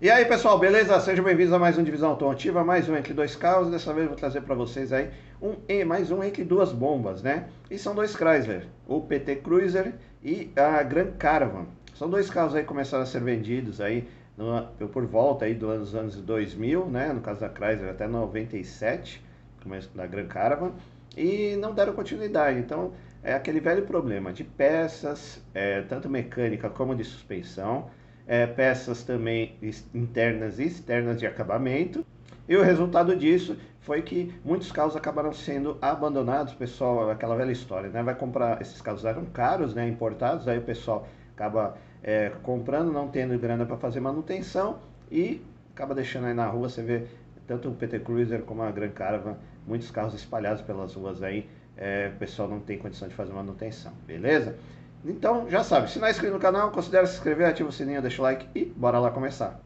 E aí pessoal, beleza? Sejam bem-vindos a mais um Divisão Automotiva, mais um Entre Dois Carros. Dessa vez eu vou trazer para vocês aí um, mais um Entre Duas Bombas, né? E são dois Chrysler, o PT Cruiser e a Grand Caravan. São dois carros aí que começaram a ser vendidos aí no, por volta aí dos anos 2000, né? No caso da Chrysler até 97, começo da Grand Caravan. E não deram continuidade, então é aquele velho problema de peças, é, tanto mecânica como de suspensão é, peças também internas e externas de acabamento. E o resultado disso foi que muitos carros acabaram sendo abandonados, pessoal, aquela velha história, né? Vai comprar, esses carros eram caros, né? Importados, aí o pessoal acaba é, comprando, não tendo grana para fazer manutenção e acaba deixando aí na rua, você vê tanto o PT Cruiser como a Grand Caravan, muitos carros espalhados pelas ruas aí, é, o pessoal não tem condição de fazer manutenção, beleza? Então, já sabe, se não é inscrito no canal, considere se inscrever, ativa o sininho, deixa o like e bora lá começar.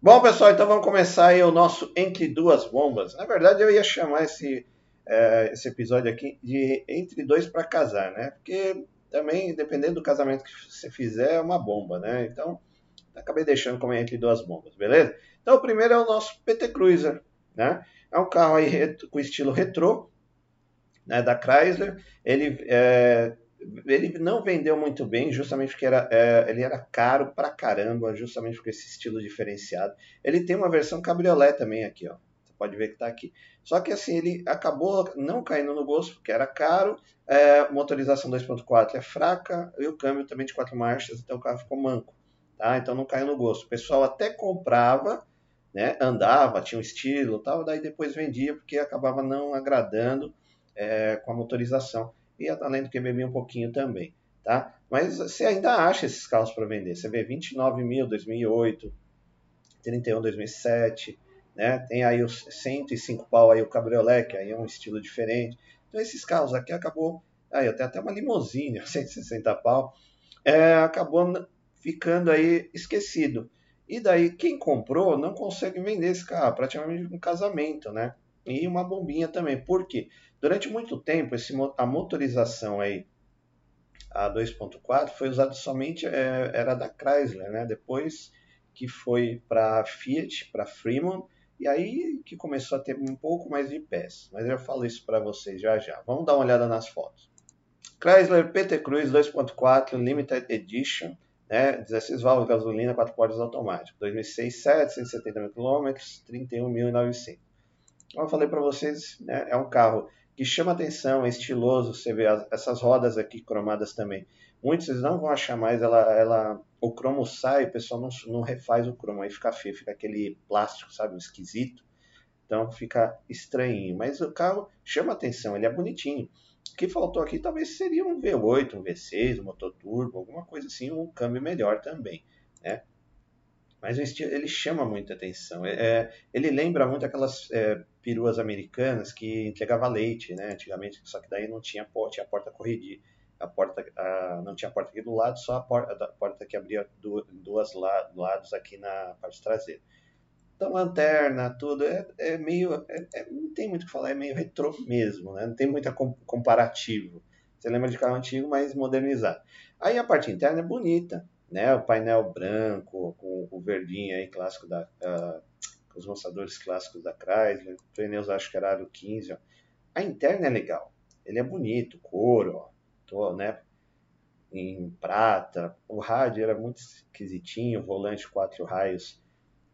Bom, pessoal, então vamos começar aí o nosso Entre Duas Bombas. Na verdade, eu ia chamar esse, é, esse episódio aqui de Entre Dois para Casar, né? Porque também, dependendo do casamento que você fizer, é uma bomba, né? Então, acabei deixando como Entre Duas Bombas, beleza? Então o primeiro é o nosso PT Cruiser, né? É um carro aí com estilo retrô, né, da Chrysler. Ele, é, ele não vendeu muito bem, justamente porque era, é, ele era caro pra caramba, justamente por esse estilo diferenciado. Ele tem uma versão cabriolé também aqui, ó. Você pode ver que está aqui. Só que assim, ele acabou não caindo no gosto, porque era caro, é, motorização 2.4 é fraca, e o câmbio também de quatro marchas, então o carro ficou manco. Tá? Então não caiu no gosto. O pessoal até comprava, né, andava, tinha um estilo tal, daí depois vendia porque acabava não agradando é, com a motorização. E além do que bebia um pouquinho também. Tá? Mas você ainda acha esses carros para vender. Você vê 29 mil 2008, 31 2007, né? tem aí os 105 pau aí o cabriolé, que aí é um estilo diferente. Então esses carros aqui acabou, aí tenho até uma limousine, 160 pau, é, acabou ficando aí esquecido. E daí, quem comprou não consegue vender esse carro, praticamente um casamento, né? E uma bombinha também. Por quê? Durante muito tempo, esse, a motorização aí, a 2.4, foi usada somente, é, era da Chrysler, né? Depois que foi para Fiat, para Fremont, e aí que começou a ter um pouco mais de pés. Mas eu falo isso para vocês já já. Vamos dar uma olhada nas fotos. Chrysler PT Cruise 2.4 Limited Edition né? 16 válvulas, gasolina, 4 portas automático. 2006, 7, 170 mil quilômetros, 31.900. Como eu falei para vocês, né, é um carro que chama atenção, é estiloso, você vê as, essas rodas aqui cromadas também. Muitos vocês não vão achar mais, ela, ela, o cromo sai, o pessoal não, não refaz o cromo, aí fica feio, fica aquele plástico, sabe, esquisito. Então fica estranhinho, mas o carro chama atenção, ele é bonitinho. O que faltou aqui talvez seria um V8, um V6, um motor turbo, alguma coisa assim, um câmbio melhor também, né? Mas o estilo, ele chama muita atenção. É, é, ele lembra muito aquelas é, peruas americanas que entregava leite, né? Antigamente, só que daí não tinha, tinha a porta a porta, a, não tinha porta aqui do lado, só a porta, a porta que abria duas, duas lados aqui na parte traseira. Então, lanterna, tudo, é, é meio. É, é, não tem muito o que falar, é meio retrô mesmo, né? Não tem muito comparativo. Você lembra de carro antigo, mas modernizado. Aí a parte interna é bonita, né? O painel branco, com o verdinho aí, clássico da. Uh, os moçadores clássicos da Chrysler, pneus acho que era aro 15, ó. A interna é legal, ele é bonito, couro, ó, tô, né? Em prata, o rádio era muito esquisitinho, volante quatro raios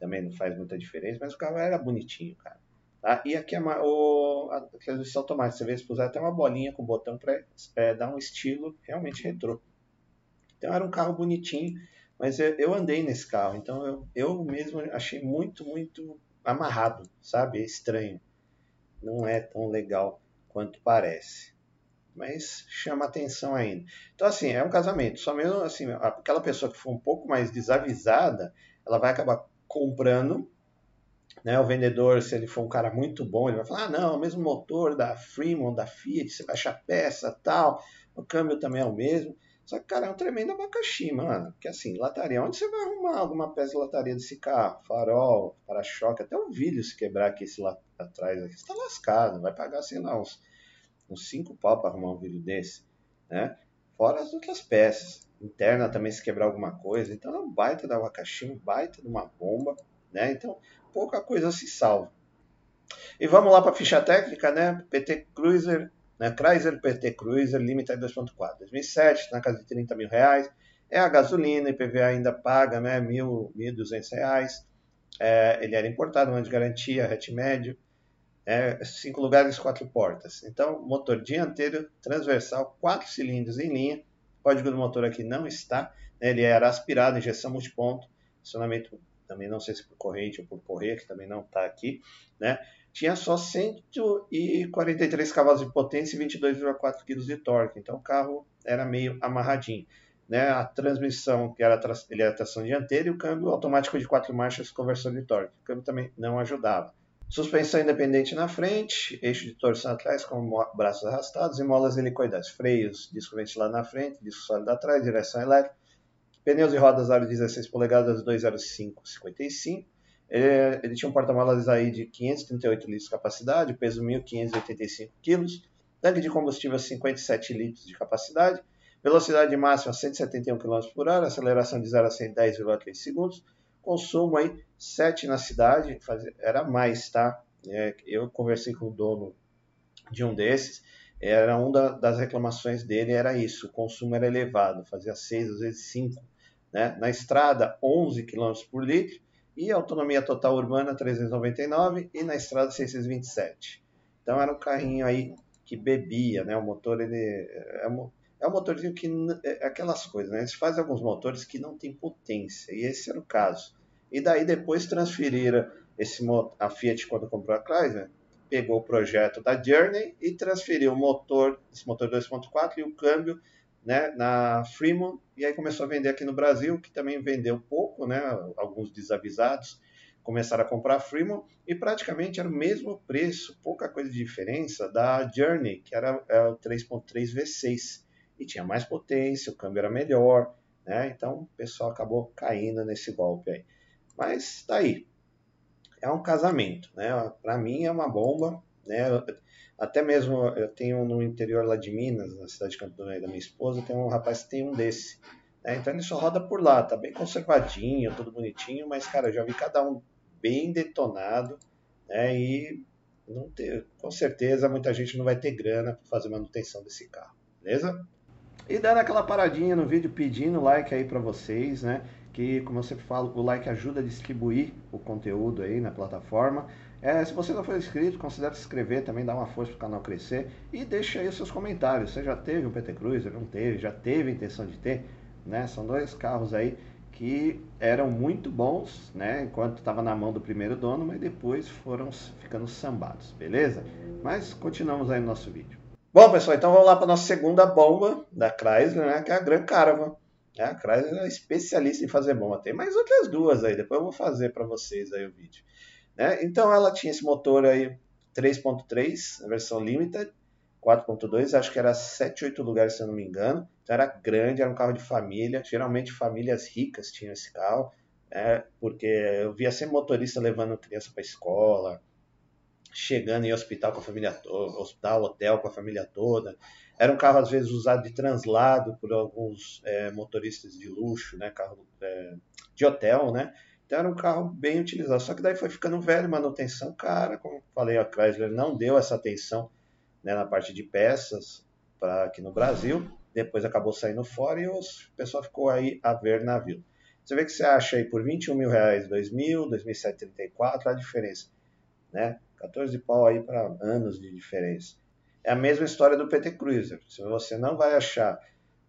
também não faz muita diferença, mas o carro era bonitinho, cara. Tá? E aqui a, o, a transmissão automática, você vê, se puser até uma bolinha com botão para é, dar um estilo realmente retrô. Então era um carro bonitinho, mas eu, eu andei nesse carro, então eu, eu mesmo achei muito, muito amarrado, sabe? É estranho. Não é tão legal quanto parece. Mas chama atenção ainda. Então, assim, é um casamento. Só mesmo assim, aquela pessoa que for um pouco mais desavisada, ela vai acabar comprando, né, o vendedor, se ele for um cara muito bom, ele vai falar, ah, não, o mesmo motor da Fremont, da Fiat, você vai achar peça, tal, o câmbio também é o mesmo. Só que, cara, é um tremendo abacaxi, mano. Porque assim, lataria, onde você vai arrumar alguma peça de lataria desse carro? Farol, para-choque, até um vidro se quebrar aqui esse lá atrás aqui, você tá lascado, vai pagar, sei lá, uns uns 5 pau para arrumar um vídeo desse, né? Fora as outras peças. Interna também se quebrar alguma coisa. Então é um baita da abacaxi, um baita de uma bomba, né? Então pouca coisa se salva. E vamos lá para a ficha técnica, né? PT Cruiser, né? Chrysler PT Cruiser Limited 2.4, 2007, na casa de 30 mil reais. É a gasolina, IPVA ainda paga, né? R$ 1.200. É, ele era importado, ano de garantia, hatch médio. É, cinco lugares, quatro portas. Então, motor dianteiro, transversal, quatro cilindros em linha. O código do motor aqui não está. Né? Ele era aspirado, injeção multiponto, acionamento também não sei se por corrente ou por correia, que também não está aqui, né? Tinha só 143 cavalos de potência e 22,4 kg de torque, então o carro era meio amarradinho. Né? A transmissão, que era ele era tração dianteira, e o câmbio automático de quatro marchas com conversão de torque. O câmbio também não ajudava. Suspensão independente na frente, eixo de torção atrás com braços arrastados e molas helicoidais. Freios, disco ventilado na frente, disco sólido atrás, direção elétrica. Pneus e rodas aro 16 polegadas 205-55. Ele, ele, tinha um porta-malas aí de 538 litros de capacidade, peso 1.585 kg. Tanque de combustível 57 litros de capacidade. Velocidade máxima 171 km por hora, aceleração de 0 a 100 10,3 segundos. Consumo aí 7 na cidade, era mais, tá? É, eu conversei com o dono de um desses, era uma das reclamações dele era isso, o consumo era elevado, fazia 6, às vezes 5. Né? Na estrada, 11 km por litro, e autonomia total urbana 399 e na estrada 627. Então era um carrinho aí que bebia, né? O motor ele é, é um motorzinho que é aquelas coisas, né? Eles fazem alguns motores que não tem potência, e esse era o caso. E daí depois transferiram esse a Fiat quando comprou a Chrysler, pegou o projeto da Journey e transferiu o motor, esse motor 2.4 e o câmbio, né, na Fremont, e aí começou a vender aqui no Brasil, que também vendeu pouco, né? Alguns desavisados começaram a comprar a Fremont e praticamente era o mesmo preço, pouca coisa de diferença da Journey, que era é o 3.3 V6 e tinha mais potência, o câmbio era melhor, né? Então o pessoal acabou caindo nesse golpe aí. Mas tá aí. É um casamento, né? Para mim é uma bomba, né? Até mesmo eu tenho no interior lá de Minas, na cidade de Campo do da minha esposa, tem um rapaz que tem um desse. Né? Então ele só roda por lá, tá bem conservadinho, tudo bonitinho, mas cara, eu já vi cada um bem detonado, né? E não ter, com certeza muita gente não vai ter grana para fazer manutenção desse carro, beleza? E dando aquela paradinha no vídeo, pedindo like aí para vocês, né? Que, como eu sempre falo, o like ajuda a distribuir o conteúdo aí na plataforma. É, se você não for inscrito, considere se inscrever também, dá uma força para o canal crescer. E deixa aí os seus comentários. Você já teve um PT Cruiser? Não teve? Já teve intenção de ter? Né? São dois carros aí que eram muito bons, né? Enquanto estava na mão do primeiro dono, mas depois foram ficando sambados, beleza? Mas continuamos aí no nosso vídeo. Bom, pessoal, então vamos lá para a nossa segunda bomba da Chrysler, né, que é a Grand Caravan. É, a Chrysler é especialista em fazer bomba. Tem mais outras duas aí, depois eu vou fazer para vocês aí o vídeo. Né? Então ela tinha esse motor aí 3.3, versão Limited, 4.2, acho que era 7, 8 lugares se eu não me engano. Então era grande, era um carro de família. Geralmente famílias ricas tinham esse carro, né? porque eu via sempre motorista levando criança para escola, chegando em hospital com a família hospital, hotel com a família toda. Era um carro às vezes usado de translado por alguns é, motoristas de luxo, né, carro é, de hotel, né. Então era um carro bem utilizado. Só que daí foi ficando velho, manutenção cara, como falei, a Chrysler não deu essa atenção né, na parte de peças para aqui no Brasil. Depois acabou saindo fora e o pessoal ficou aí a ver navio. Você vê que você acha aí por 21 mil reais 2.000, 2.734 a diferença, né? 14 pau aí para anos de diferença. É a mesma história do PT Cruiser. Se você não vai achar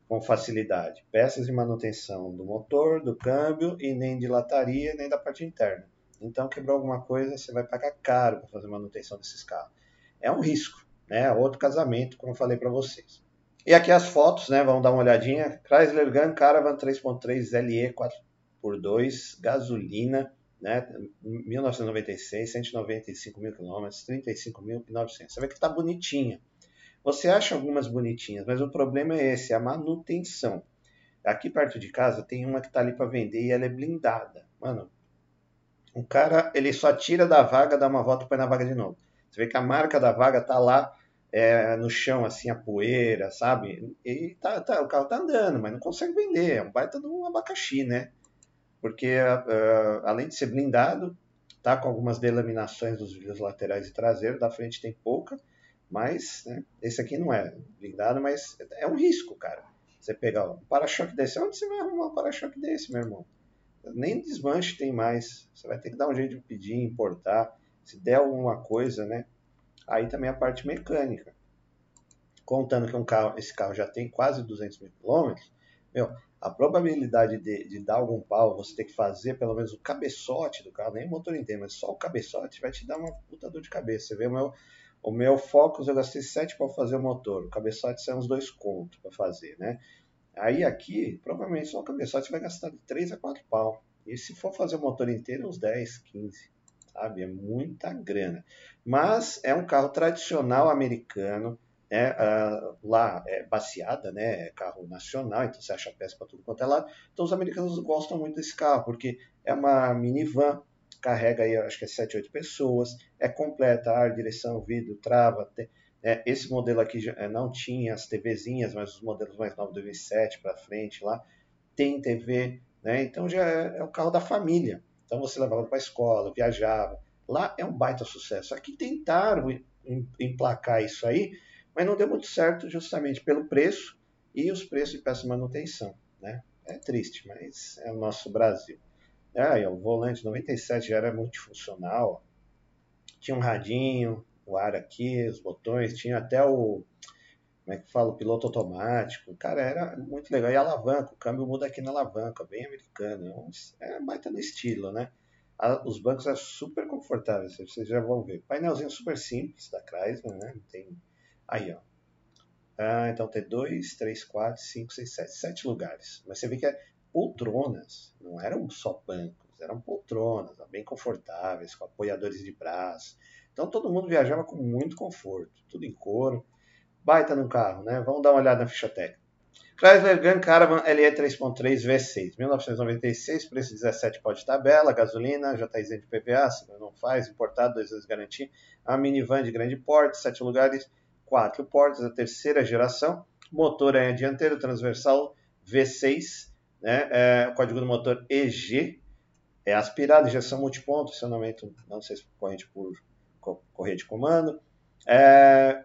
com facilidade peças de manutenção do motor, do câmbio e nem de lataria, nem da parte interna. Então, quebrou alguma coisa, você vai pagar caro para fazer manutenção desses carros. É um risco, né? Outro casamento, como eu falei para vocês. E aqui as fotos, né? Vamos dar uma olhadinha. Chrysler Gun Caravan 3.3 LE 4x2, gasolina, né? 1996, 195 mil quilômetros, 35.900. Você vê que está bonitinha. Você acha algumas bonitinhas, mas o problema é esse, a manutenção. Aqui perto de casa tem uma que está ali para vender e ela é blindada. Mano, o cara, ele só tira da vaga, dá uma volta e põe na vaga de novo. Você vê que a marca da vaga tá lá é, no chão, assim, a poeira, sabe? E tá, tá, o carro tá andando, mas não consegue vender. É um baita de um abacaxi, né? Porque, uh, além de ser blindado, tá com algumas delaminações dos vidros laterais e traseiros, da frente tem pouca, mas né, esse aqui não é blindado, mas é um risco, cara. Você pegar um para-choque desse, onde você vai arrumar um para-choque desse, meu irmão? Nem desmanche tem mais. Você vai ter que dar um jeito de pedir, importar. Se der alguma coisa, né? Aí também a parte mecânica. Contando que um carro, esse carro já tem quase 200 mil quilômetros, meu, a probabilidade de, de, dar algum pau, você ter que fazer pelo menos o cabeçote do carro, nem o motor inteiro, mas só o cabeçote vai te dar uma puta dor de cabeça. Você vê o meu, o meu Focus, eu gastei 7 para fazer o motor, o cabeçote são uns dois contos para fazer, né? Aí aqui, provavelmente só o cabeçote vai gastar de 3 a 4 pau. E se for fazer o motor inteiro, uns 10, 15 sabe? É muita grana. Mas é um carro tradicional americano, né? Uh, lá é baseada, né? É carro nacional, então você acha peça para tudo quanto é lado. Então os americanos gostam muito desse carro, porque é uma minivan, carrega aí, acho que é 7, 8 pessoas, é completa, ar, direção, vidro, trava, tem, é, esse modelo aqui já, é, não tinha as TVzinhas, mas os modelos mais novos 2007 para frente lá tem TV, né? Então já é, é o carro da família. Então você levava para a escola, viajava. Lá é um baita sucesso. Aqui tentaram emplacar isso aí, mas não deu muito certo justamente pelo preço e os preços de de manutenção. Né? É triste, mas é o nosso Brasil. É, o volante 97 já era multifuncional. Tinha um radinho, o ar aqui, os botões, tinha até o como é que fala, o piloto automático. Cara, era muito legal. E a alavanca, o câmbio muda aqui na alavanca, bem americano. É, baita no estilo, né? os bancos são super confortáveis, vocês já vão ver. Painelzinho super simples da Chrysler, né? Tem aí, ó. Ah, então tem dois, três, quatro, cinco, seis, sete, sete lugares. Mas você vê que é poltronas, não eram só bancos, eram poltronas, bem confortáveis, com apoiadores de braço. Então todo mundo viajava com muito conforto, tudo em couro baita no carro, né? Vamos dar uma olhada na ficha técnica. Chrysler Grand Caravan LE 3.3 V6, 1996, preço 17 pode tabela, gasolina, já está isento de PVA, se não faz, importado, dois anos de garantia. A minivan de grande porte, sete lugares, quatro portas, a terceira geração. Motor é dianteiro transversal V6, né? É, código do motor EG, é aspirado, injeção multiponto, acionamento, não sei se corrente por correia de comando. É,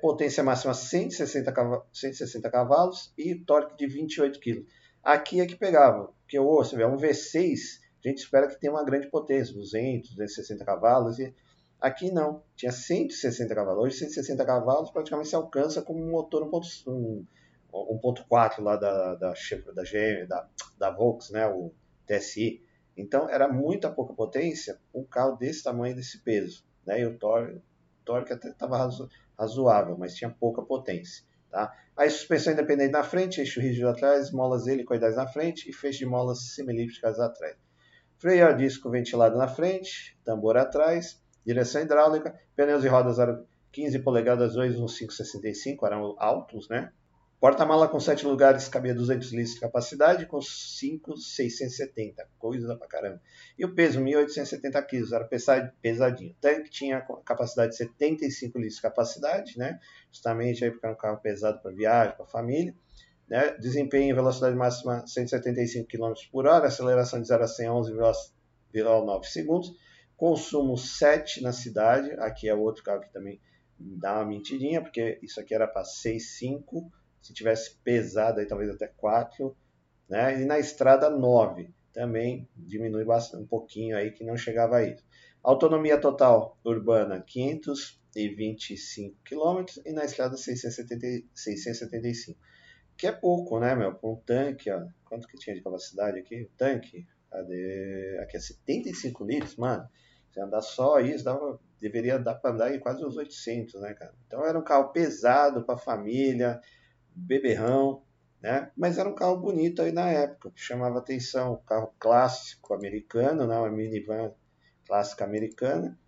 potência máxima 160, cavalos, 160 cavalos e torque de 28 kg. Aqui é que pegava, porque você vê, um V6, a gente espera que tenha uma grande potência, 200, 260 cavalos, e aqui não, tinha 160 cavalos. Hoje 160 cavalos praticamente se alcança com um motor 1.4 lá da, da, da GM, da, da Volks, né, o TSI. Então era muita pouca potência um carro desse tamanho, desse peso. Né, e o torque, torque até estava razoável, mas tinha pouca potência. Tá? Aí suspensão independente na frente, eixo rígido atrás, molas helicoidais na frente e feixe de molas semilípticas atrás. Freio a disco ventilado na frente, tambor atrás, direção hidráulica, pneus e rodas 15 polegadas 21565, eram altos, né? Porta-mala com 7 lugares, cabia 200 litros de capacidade, com 5, 670, coisa pra caramba. E o peso, 1.870 quilos, era pesadinho. O tanque tinha capacidade de 75 litros de capacidade, né? Justamente aí porque era um carro pesado para viagem, para família. Né? Desempenho em velocidade máxima 175 km por hora, aceleração de 0 a 100 11,9 segundos. Consumo 7 na cidade, aqui é outro carro que também dá uma mentidinha, porque isso aqui era para 6,5 se tivesse pesado, aí talvez até 4, né? E na estrada 9, também diminui bastante, um pouquinho aí que não chegava a isso. Autonomia total urbana 525 km e na estrada 670, 675, que é pouco, né, meu? Com um tanque, ó, quanto que tinha de capacidade aqui? O tanque, cadê? Aqui é 75 litros, mano. Se andar só isso, dava, deveria dar para andar quase uns 800, né, cara? Então era um carro pesado para família, beberrão, né? Mas era um carro bonito aí na época, que chamava atenção, um carro clássico americano, né? uma minivan clássica americana,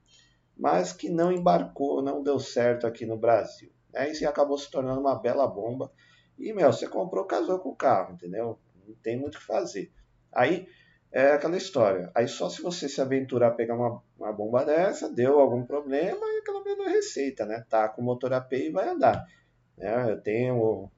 mas que não embarcou, não deu certo aqui no Brasil. Né? E acabou se tornando uma bela bomba. E, meu, você comprou, casou com o carro, entendeu? Não tem muito o que fazer. Aí, é aquela história. Aí só se você se aventurar a pegar uma, uma bomba dessa, deu algum problema, e aquela mesma receita, né? Tá com o motor AP e vai andar. É, eu tenho,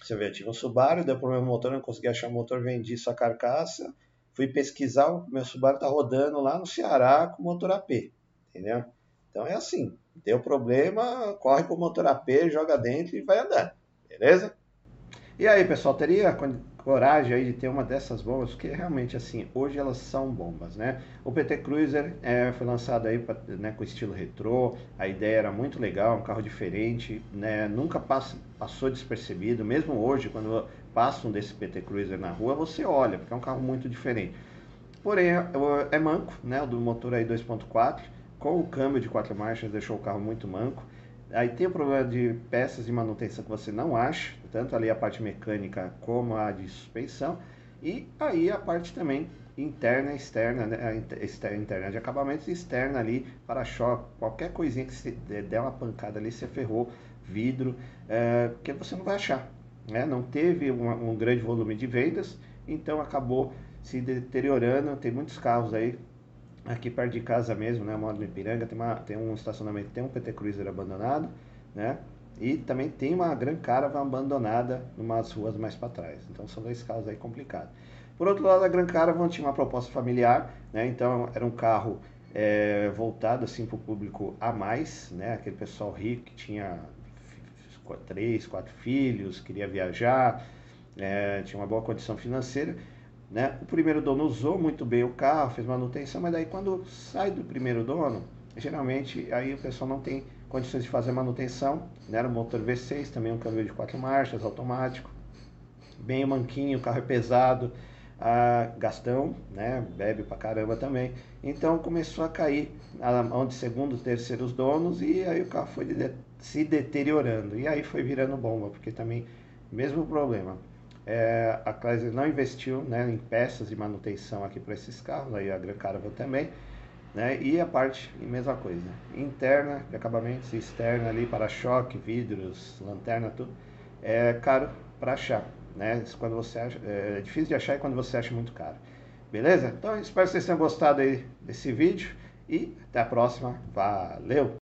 você vê, eu tive um Subaru, deu problema no motor, não consegui achar o motor, vendi sua carcaça, fui pesquisar, o meu Subaru tá rodando lá no Ceará com motor AP, entendeu? Então é assim, deu problema, corre pro motor AP, joga dentro e vai andar, beleza? E aí, pessoal, teria coragem aí de ter uma dessas bombas, porque realmente assim, hoje elas são bombas, né? O PT Cruiser é, foi lançado aí pra, né, com estilo retrô, a ideia era muito legal, um carro diferente, né? Nunca passa, passou despercebido, mesmo hoje, quando passa um desse PT Cruiser na rua, você olha, porque é um carro muito diferente. Porém, é, é manco, né? O do motor aí 2.4, com o câmbio de quatro marchas deixou o carro muito manco. Aí tem o problema de peças de manutenção que você não acha, tanto ali a parte mecânica como a de suspensão. E aí a parte também interna externa, né? interna de acabamentos externa ali, para-choque, qualquer coisinha que você der uma pancada ali, você ferrou, vidro, é, que você não vai achar. Né? Não teve um, um grande volume de vendas, então acabou se deteriorando. Tem muitos carros aí aqui perto de casa mesmo, né, moro no Ipiranga, tem, uma, tem um estacionamento, tem um PT Cruiser abandonado, né, e também tem uma Gran Caravan abandonada umas ruas mais para trás. Então são dois carros aí complicados. Por outro lado, a Gran Caravan tinha uma proposta familiar, né, então era um carro é, voltado assim para o público a mais, né, aquele pessoal rico que tinha três, quatro filhos, queria viajar, é, tinha uma boa condição financeira né? O primeiro dono usou muito bem o carro, fez manutenção, mas daí quando sai do primeiro dono, geralmente aí o pessoal não tem condições de fazer manutenção. Né? Era um motor V6, também um câmbio de quatro marchas, automático, bem manquinho, o carro é pesado, ah, gastão, né? bebe pra caramba também. Então começou a cair a mão de segundos, terceiros donos e aí o carro foi de se deteriorando. E aí foi virando bomba, porque também mesmo problema. É, a Chrysler não investiu né, em peças de manutenção aqui para esses carros, aí a Gran Caravan também. Né, e a parte, mesma coisa, interna de acabamentos, externa ali, para-choque, vidros, lanterna, tudo, é caro para achar. Né? Quando você acha, é difícil de achar e quando você acha muito caro. Beleza? Então espero que vocês tenham gostado aí desse vídeo e até a próxima. Valeu!